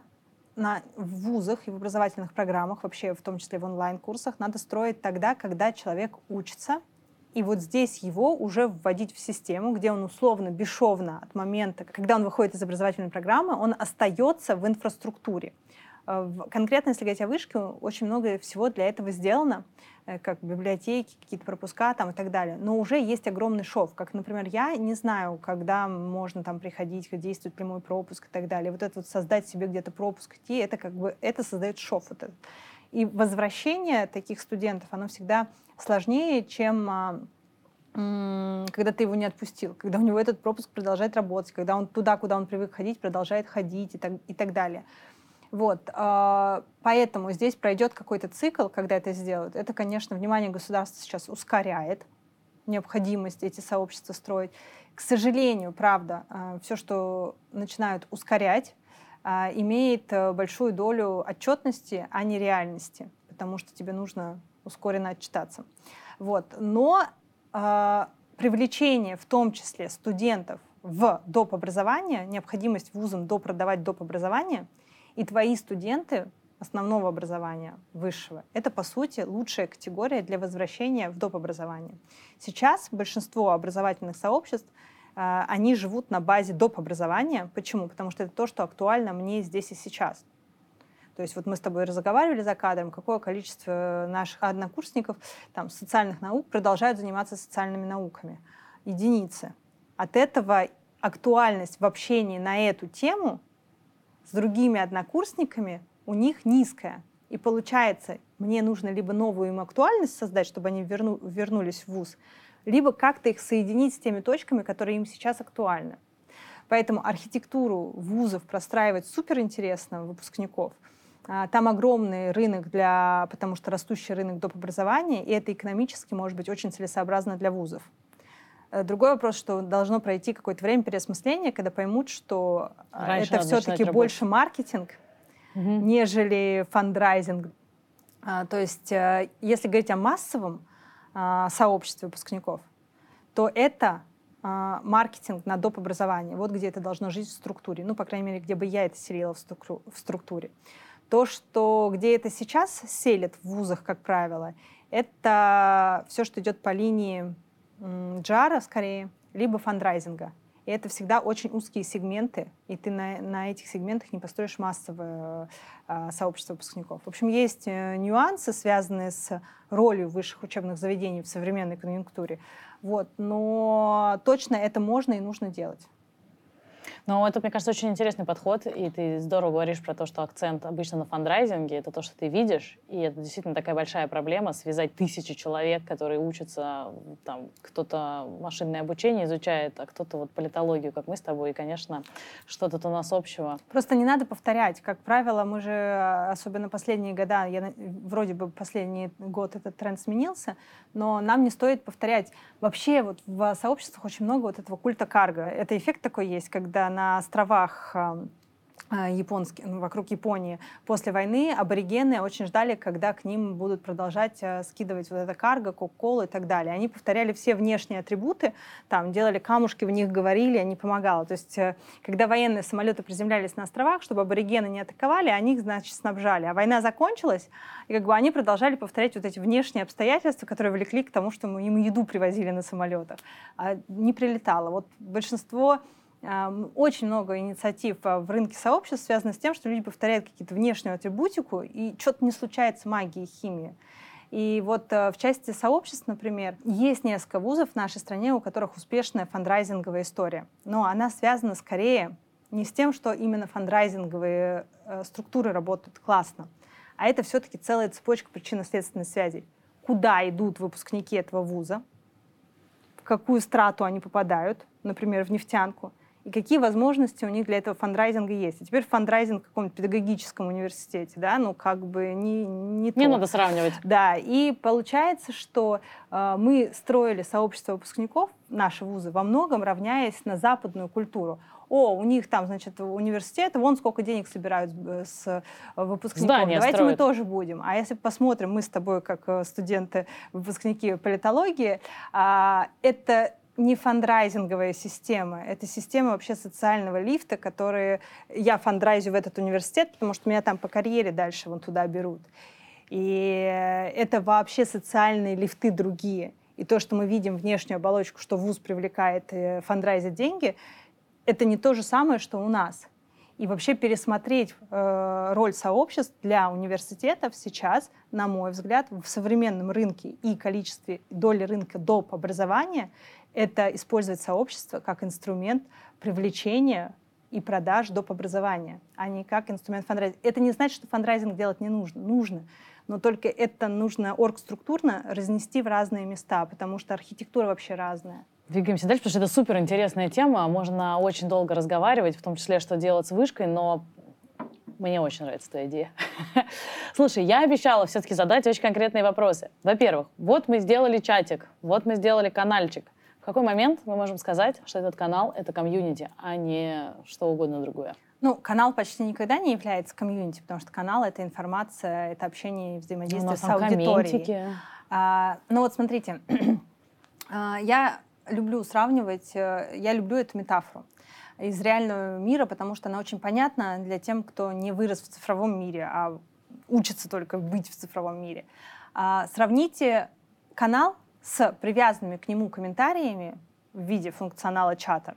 на, в вузах и в образовательных программах, вообще в том числе в онлайн-курсах, надо строить тогда, когда человек учится, и вот здесь его уже вводить в систему, где он условно, бесшовно от момента, когда он выходит из образовательной программы, он остается в инфраструктуре. Э, конкретно, если говорить о вышке, очень много всего для этого сделано, э, как библиотеки, какие-то пропуска там и так далее. Но уже есть огромный шов. Как, например, я не знаю, когда можно там приходить, действует прямой пропуск и так далее. Вот это вот создать себе где-то пропуск идти, это как бы, это создает шов. Вот этот. И возвращение таких студентов, оно всегда сложнее, чем а, когда ты его не отпустил, когда у него этот пропуск продолжает работать, когда он туда, куда он привык ходить, продолжает ходить и так, и так далее. Вот, э, поэтому здесь пройдет какой-то цикл, когда это сделают. Это, конечно, внимание государства сейчас ускоряет необходимость эти сообщества строить. К сожалению, правда, э, все, что начинают ускорять, э, имеет большую долю отчетности, а не реальности, потому что тебе нужно ускоренно отчитаться. Вот. Но э, привлечение, в том числе студентов, в доп. образование, необходимость вузам допродавать доп. образование — и твои студенты основного образования, высшего, это, по сути, лучшая категория для возвращения в доп. образование. Сейчас большинство образовательных сообществ э, они живут на базе доп. образования. Почему? Потому что это то, что актуально мне здесь и сейчас. То есть вот мы с тобой разговаривали за кадром, какое количество наших однокурсников там, социальных наук продолжают заниматься социальными науками. Единицы. От этого актуальность в общении на эту тему с другими однокурсниками у них низкая. И получается, мне нужно либо новую им актуальность создать, чтобы они верну, вернулись в ВУЗ, либо как-то их соединить с теми точками, которые им сейчас актуальны. Поэтому архитектуру вузов простраивать супер интересно выпускников – а, там огромный рынок для, потому что растущий рынок доп. образования, и это экономически может быть очень целесообразно для вузов. Э, другой вопрос, что должно пройти какое-то время переосмысления, когда поймут, что а, Раньше это все-таки больше маркетинг, угу. нежели фандрайзинг. А, то есть, э, если говорить о массовом сообществе выпускников, то это маркетинг на доп. образование. Вот где это должно жить в структуре. Ну, по крайней мере, где бы я это селила в структуре. То, что где это сейчас селят в вузах, как правило, это все, что идет по линии джара скорее, либо фандрайзинга. И это всегда очень узкие сегменты, и ты на, на этих сегментах не построишь массовое э, сообщество выпускников. В общем, есть э, нюансы, связанные с ролью высших учебных заведений в современной конъюнктуре. Вот, но точно это можно и нужно делать. Но это, мне кажется, очень интересный подход, и ты здорово говоришь про то, что акцент обычно на фандрайзинге, это то, что ты видишь, и это действительно такая большая проблема, связать тысячи человек, которые учатся, там, кто-то машинное обучение изучает, а кто-то вот политологию, как мы с тобой, и, конечно, что тут у нас общего. Просто не надо повторять. Как правило, мы же, особенно последние года, я, вроде бы последний год этот тренд сменился, но нам не стоит повторять. Вообще вот в сообществах очень много вот этого культа карго. Это эффект такой есть, когда на островах а, японские, ну, вокруг Японии после войны аборигены очень ждали, когда к ним будут продолжать э, скидывать вот это карго, кока-колу и так далее. Они повторяли все внешние атрибуты, там делали камушки, в них говорили, они помогали. То есть, э, когда военные самолеты приземлялись на островах, чтобы аборигены не атаковали, они их, значит, снабжали. А война закончилась, и как бы они продолжали повторять вот эти внешние обстоятельства, которые влекли к тому, что мы им еду привозили на самолетах. А не прилетало. Вот большинство очень много инициатив а, в рынке сообществ связано с тем, что люди повторяют какие-то внешнюю атрибутику, и что-то не случается магии и химии. И вот э, в части сообществ, например, есть несколько вузов в нашей стране, у которых успешная фандрайзинговая история. Но она связана скорее не с тем, что именно фандрайзинговые э, структуры работают классно, а это все-таки целая цепочка причинно-следственной связей. Куда идут выпускники этого вуза, в какую страту они попадают, например, в нефтянку, и какие возможности у них для этого фандрайзинга есть. И теперь фандрайзинг в каком-то педагогическом университете, да, ну как бы не, не Не то. надо сравнивать. Да, и получается, что э, мы строили сообщество выпускников, наши вузы, во многом равняясь на западную культуру о, у них там, значит, университет, вон сколько денег собирают э, с выпускников. Здания Давайте строят. мы тоже будем. А если посмотрим, мы с тобой, как э, студенты, выпускники политологии, а, это не фандрайзинговая система, это система вообще социального лифта, которые я фандрайзю в этот университет, потому что меня там по карьере дальше вон туда берут. И это вообще социальные лифты другие. И то, что мы видим внешнюю оболочку, что ВУЗ привлекает и фандрайзит деньги, это не то же самое, что у нас. И вообще пересмотреть э, роль сообществ для университетов сейчас, на мой взгляд, в современном рынке и количестве доли рынка доп. образования — это использовать сообщество как инструмент привлечения и продаж доп. образования, а не как инструмент фандрайзинга. Это не значит, что фандрайзинг делать не нужно. Нужно. Но только это нужно оргструктурно разнести в разные места, потому что архитектура вообще разная. Двигаемся дальше, потому что это супер интересная тема. Можно очень долго разговаривать, в том числе, что делать с вышкой, но мне очень нравится твоя идея. Слушай, я обещала все-таки задать очень конкретные вопросы. Во-первых, вот мы сделали чатик, вот мы сделали каналчик. В какой момент мы можем сказать, что этот канал — это комьюнити, а не что угодно другое? Ну, канал почти никогда не является комьюнити, потому что канал — это информация, это общение и взаимодействие с аудиторией. А, ну вот смотрите, а, я люблю сравнивать, э, я люблю эту метафору из реального мира, потому что она очень понятна для тем, кто не вырос в цифровом мире, а учится только быть в цифровом мире. А, сравните канал с привязанными к нему комментариями в виде функционала чата.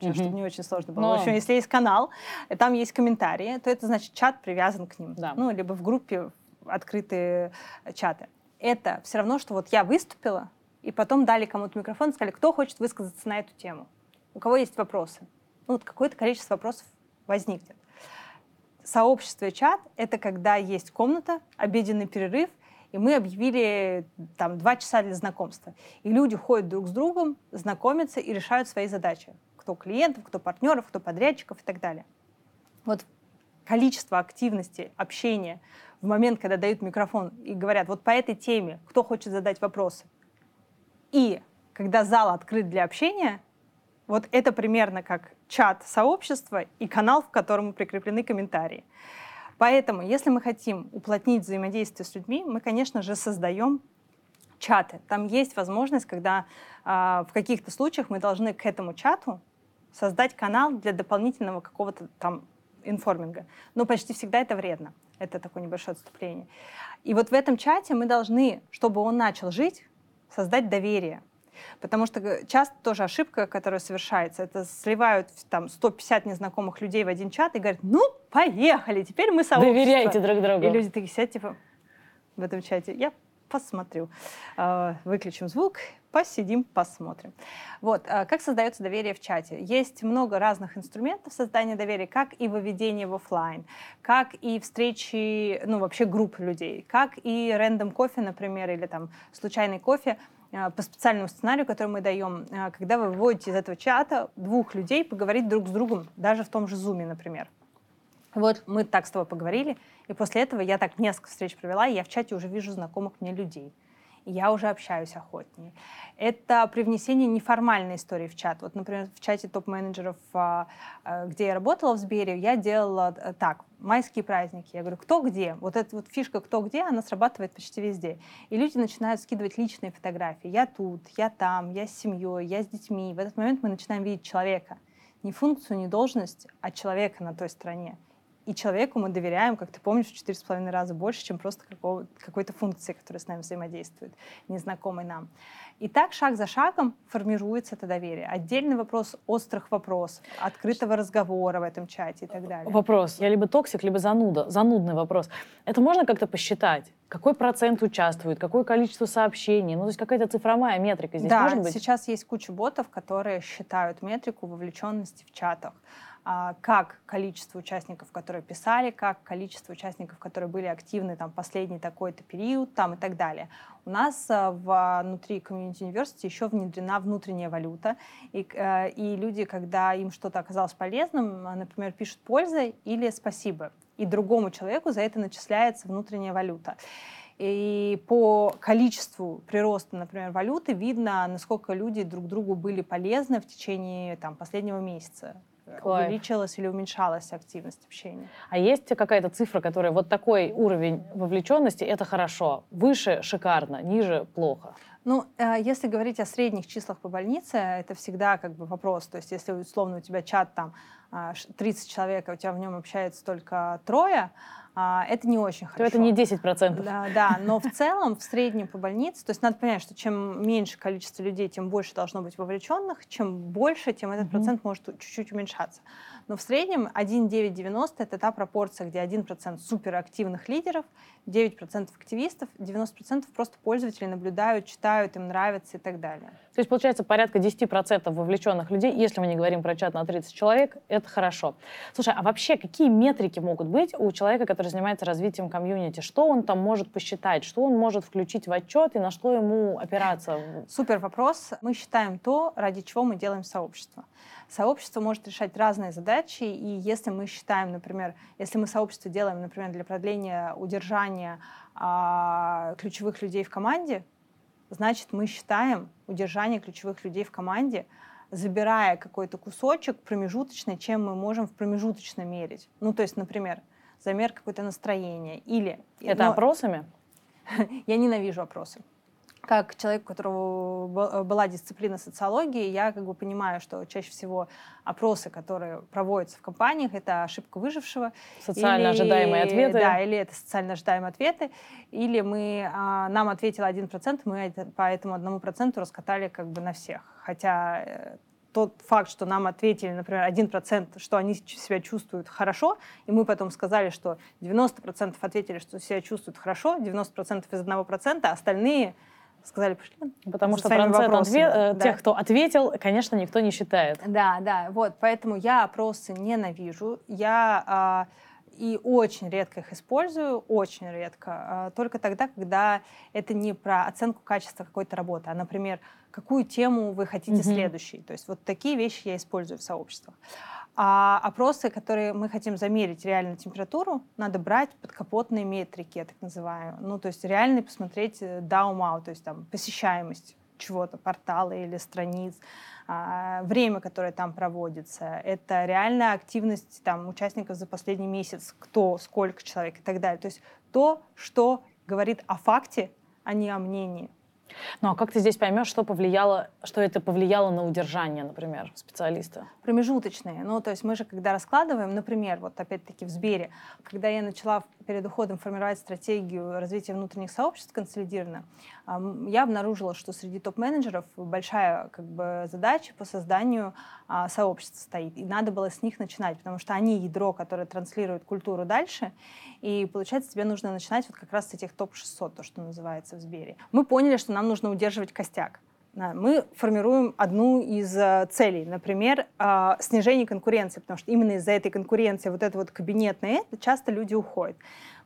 Mm-hmm. Чтобы не очень сложно было. Но... В общем, если есть канал, там есть комментарии, то это значит чат привязан к ним. Да. Ну, либо в группе открытые чаты. Это все равно, что вот я выступила, и потом дали кому-то микрофон и сказали, кто хочет высказаться на эту тему. У кого есть вопросы? Ну, вот какое-то количество вопросов возникнет. Сообщество и чат — это когда есть комната, обеденный перерыв, и мы объявили там два часа для знакомства. И люди ходят друг с другом, знакомятся и решают свои задачи. Кто клиентов, кто партнеров, кто подрядчиков и так далее. Вот количество активности, общения в момент, когда дают микрофон и говорят, вот по этой теме, кто хочет задать вопросы. И когда зал открыт для общения, вот это примерно как чат сообщества и канал, в котором прикреплены комментарии. Поэтому, если мы хотим уплотнить взаимодействие с людьми, мы, конечно же, создаем чаты. Там есть возможность, когда э, в каких-то случаях мы должны к этому чату создать канал для дополнительного какого-то там информинга. Но почти всегда это вредно. Это такое небольшое отступление. И вот в этом чате мы должны, чтобы он начал жить, создать доверие. Потому что часто тоже ошибка, которая совершается, это сливают там 150 незнакомых людей в один чат и говорят, ну, поехали, теперь мы сообщество. Доверяйте друг другу. И люди такие сидят, типа, в этом чате, я посмотрю. А, выключим звук, посидим, посмотрим. Вот, а, как создается доверие в чате? Есть много разных инструментов создания доверия, как и выведение в офлайн, как и встречи, ну, вообще групп людей, как и рандом кофе, например, или там случайный кофе, по специальному сценарию, который мы даем, когда вы выводите из этого чата двух людей поговорить друг с другом, даже в том же Zoom, например. Вот мы так с тобой поговорили, и после этого я так несколько встреч провела, и я в чате уже вижу знакомых мне людей. И я уже общаюсь охотнее. Это привнесение неформальной истории в чат. Вот, например, в чате топ-менеджеров, а, а, где я работала в Сбере, я делала э, так, майские праздники. Я говорю, кто где? Вот эта вот фишка «кто где», она срабатывает почти везде. И люди начинают скидывать личные фотографии. Я тут, я там, я с семьей, я с детьми. В этот момент мы начинаем видеть человека. Не функцию, не должность, а человека на той стороне и человеку мы доверяем, как ты помнишь, в четыре с половиной раза больше, чем просто какой-то функции, которая с нами взаимодействует, незнакомой нам. И так шаг за шагом формируется это доверие. Отдельный вопрос острых вопросов, открытого разговора в этом чате и так далее. Вопрос. Я либо токсик, либо зануда. Занудный вопрос. Это можно как-то посчитать? Какой процент участвует? Какое количество сообщений? Ну, то есть какая-то цифровая метрика здесь да, может быть? сейчас есть куча ботов, которые считают метрику вовлеченности в чатах. А, как количество участников, которые писали, как количество участников, которые были активны там последний такой-то период там и так далее. У нас а, внутри Community University еще внедрена внутренняя валюта, и, и люди, когда им что-то оказалось полезным, например, пишут «польза» или «спасибо», и другому человеку за это начисляется внутренняя валюта. И по количеству прироста, например, валюты видно, насколько люди друг другу были полезны в течение там, последнего месяца. Кайф. увеличилась или уменьшалась активность общения. А есть какая-то цифра, которая вот такой уровень вовлеченности, это хорошо, выше шикарно, ниже плохо? Ну, э, если говорить о средних числах по больнице, это всегда как бы вопрос. То есть если условно у тебя чат там 30 а, человек, а у тебя в нем общается только трое, а, это не очень хорошо. То это не 10%. Да, да, но в целом, в среднем по больнице, то есть надо понять, что чем меньше количество людей, тем больше должно быть вовлеченных, чем больше, тем этот mm-hmm. процент может чуть-чуть уменьшаться. Но в среднем 1,990 это та пропорция, где 1% суперактивных лидеров, 9% активистов, 90% просто пользователи наблюдают, читают, им нравится и так далее. То есть получается порядка 10% вовлеченных людей, если мы не говорим про чат на 30 человек, это хорошо. Слушай, а вообще какие метрики могут быть у человека, который занимается развитием комьюнити? Что он там может посчитать? Что он может включить в отчет и на что ему опираться? Супер вопрос. Мы считаем то, ради чего мы делаем сообщество. Сообщество может решать разные задачи, и если мы считаем, например, если мы сообщество делаем, например, для продления удержания а, ключевых людей в команде, значит, мы считаем удержание ключевых людей в команде, забирая какой-то кусочек промежуточный, чем мы можем в промежуточно мерить. Ну, то есть, например, замер какое-то настроение или... Это но... опросами? Я ненавижу опросы. Как человек, у которого была дисциплина социологии, я как бы понимаю, что чаще всего опросы, которые проводятся в компаниях, это ошибка выжившего. Социально или, ожидаемые ответы. Да, или это социально ожидаемые ответы, или мы, а, нам ответил 1%, мы по этому одному проценту раскатали как бы на всех. Хотя э, тот факт, что нам ответили, например, 1%, что они себя чувствуют хорошо, и мы потом сказали, что 90% ответили, что себя чувствуют хорошо, 90% из 1%, а остальные сказали, пошли. Потому что процент ответ, э, да. тех, кто ответил, конечно, никто не считает. Да, да, вот, поэтому я опросы ненавижу. Я а, и очень редко их использую, очень редко. А, только тогда, когда это не про оценку качества какой-то работы, а, например, какую тему вы хотите mm-hmm. следующей. То есть вот такие вещи я использую в сообществах. А опросы, которые мы хотим замерить реально температуру, надо брать подкапотные метрики, я так называю. Ну, то есть реально посмотреть даумау, то есть там посещаемость чего-то, портала или страниц, время, которое там проводится, это реальная активность там, участников за последний месяц, кто, сколько человек и так далее. То есть то, что говорит о факте, а не о мнении. Ну а как ты здесь поймешь, что повлияло, что это повлияло на удержание, например, специалиста? Промежуточные. Ну, то есть мы же, когда раскладываем, например, вот опять-таки в Сбере, когда я начала перед уходом формировать стратегию развития внутренних сообществ консолидированно, я обнаружила, что среди топ-менеджеров большая как бы, задача по созданию а, сообщества стоит. И надо было с них начинать, потому что они ядро, которое транслирует культуру дальше. И получается, тебе нужно начинать вот как раз с этих топ-600, то, что называется в Сбере. Мы поняли, что нам нужно удерживать костяк. Мы формируем одну из э, целей, например, э, снижение конкуренции, потому что именно из-за этой конкуренции, вот это вот кабинетное, часто люди уходят.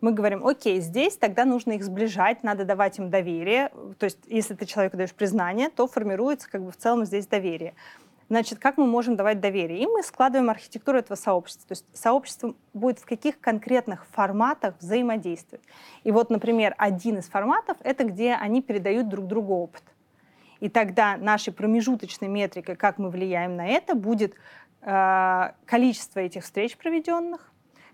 Мы говорим, окей, здесь тогда нужно их сближать, надо давать им доверие. То есть, если ты человеку даешь признание, то формируется как бы в целом здесь доверие. Значит, как мы можем давать доверие? И мы складываем архитектуру этого сообщества. То есть сообщество будет в каких конкретных форматах взаимодействовать. И вот, например, один из форматов — это где они передают друг другу опыт. И тогда нашей промежуточной метрикой, как мы влияем на это, будет э, количество этих встреч проведенных,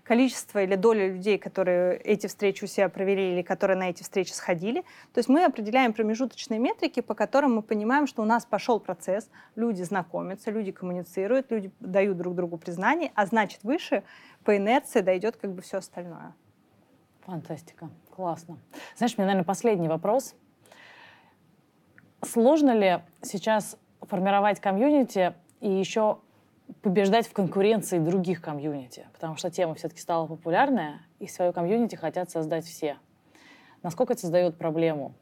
количество или доля людей, которые эти встречи у себя провели или которые на эти встречи сходили. То есть мы определяем промежуточные метрики, по которым мы понимаем, что у нас пошел процесс, люди знакомятся, люди коммуницируют, люди дают друг другу признание, а значит выше по инерции дойдет как бы все остальное. Фантастика, классно. Знаешь, мне, наверное, последний вопрос. Сложно ли сейчас формировать комьюнити и еще побеждать в конкуренции других комьюнити, потому что тема все-таки стала популярная, и свою комьюнити хотят создать все. Насколько это создает проблему?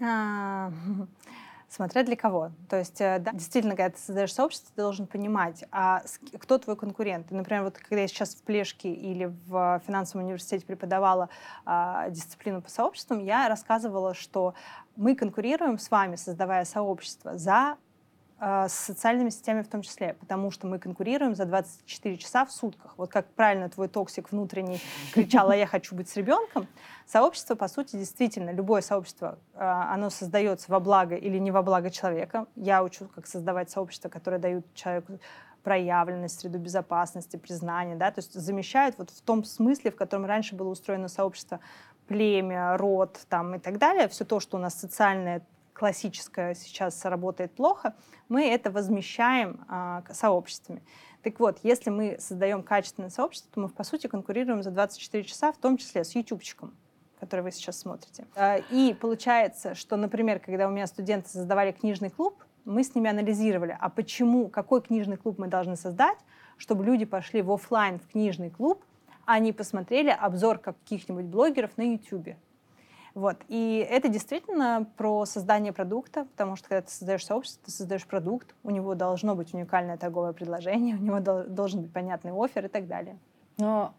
А, смотря для кого. То есть, э, да, действительно, когда ты создаешь сообщество, ты должен понимать, а кто твой конкурент. Например, вот когда я сейчас в Плешке или в финансовом университете преподавала а, дисциплину по сообществам, я рассказывала, что мы конкурируем с вами, создавая сообщество, за с социальными сетями в том числе, потому что мы конкурируем за 24 часа в сутках. Вот как правильно твой токсик внутренний кричал, а я хочу быть с ребенком, сообщество, по сути, действительно, любое сообщество, а, оно создается во благо или не во благо человека. Я учу, как создавать сообщества, которые дают человеку проявленность, среду безопасности, признание, да, то есть замещают вот в том смысле, в котором раньше было устроено сообщество, племя, род там и так далее, все то, что у нас социальное классическое сейчас работает плохо, мы это возмещаем а, сообществами. Так вот, если мы создаем качественное сообщество, то мы, по сути, конкурируем за 24 часа, в том числе с ютубчиком который вы сейчас смотрите. А, и получается, что, например, когда у меня студенты создавали книжный клуб, мы с ними анализировали, а почему, какой книжный клуб мы должны создать, чтобы люди пошли в офлайн в книжный клуб, а не посмотрели обзор каких-нибудь блогеров на YouTube. Вот. И это действительно про создание продукта, потому что когда ты создаешь сообщество, ты создаешь продукт, у него должно быть уникальное торговое предложение, у него должен быть понятный офер и так далее. Но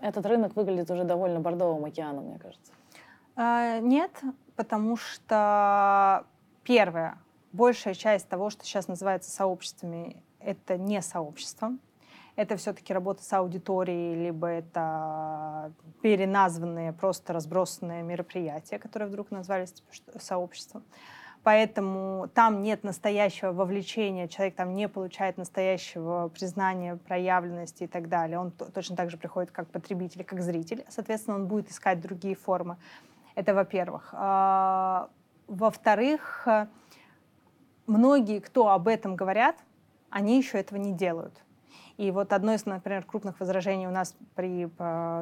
этот рынок выглядит уже довольно бордовым океаном, мне кажется. А, нет, потому что первое, большая часть того, что сейчас называется сообществами, это не сообщество это все-таки работа с аудиторией, либо это переназванные, просто разбросанные мероприятия, которые вдруг назвались типа, сообществом. Поэтому там нет настоящего вовлечения, человек там не получает настоящего признания, проявленности и так далее. Он точно так же приходит как потребитель, как зритель. Соответственно, он будет искать другие формы. Это во-первых. А, во-вторых, многие, кто об этом говорят, они еще этого не делают. И вот одно из, например, крупных возражений у нас при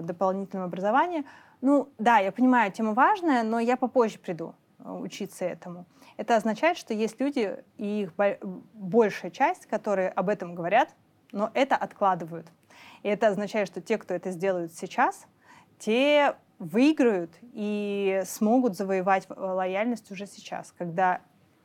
дополнительном образовании, ну да, я понимаю, тема важная, но я попозже приду э, учиться этому. Это означает, что есть люди, и их большая часть, которые об этом говорят, но это откладывают. И это означает, что те, кто это сделают сейчас, те выиграют и смогут завоевать лояльность уже сейчас, когда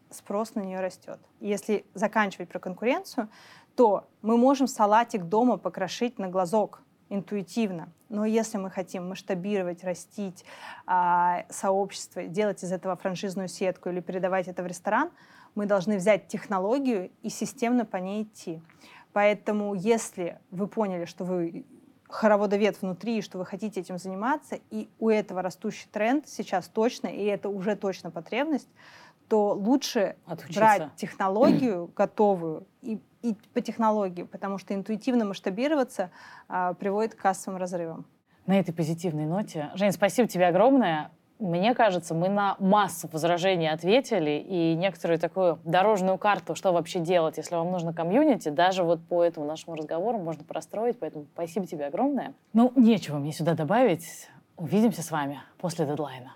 спрос на нее растет. Если заканчивать про конкуренцию, то мы можем салатик дома покрошить на глазок интуитивно. Но если мы хотим масштабировать, растить а, сообщество, делать из этого франшизную сетку или передавать это в ресторан, мы должны взять технологию и системно по ней идти. Поэтому если вы поняли, что вы хороводовед внутри, что вы хотите этим заниматься, и у этого растущий тренд сейчас точно, и это уже точно потребность, то лучше Отучиться. брать технологию готовую и, и по технологии, потому что интуитивно масштабироваться а, приводит к кассовым разрывам. На этой позитивной ноте. Жень, спасибо тебе огромное. Мне кажется, мы на массу возражений ответили и некоторую такую дорожную карту, что вообще делать, если вам нужно комьюнити, даже вот по этому нашему разговору можно простроить, поэтому спасибо тебе огромное. Ну, нечего мне сюда добавить. Увидимся с вами после дедлайна.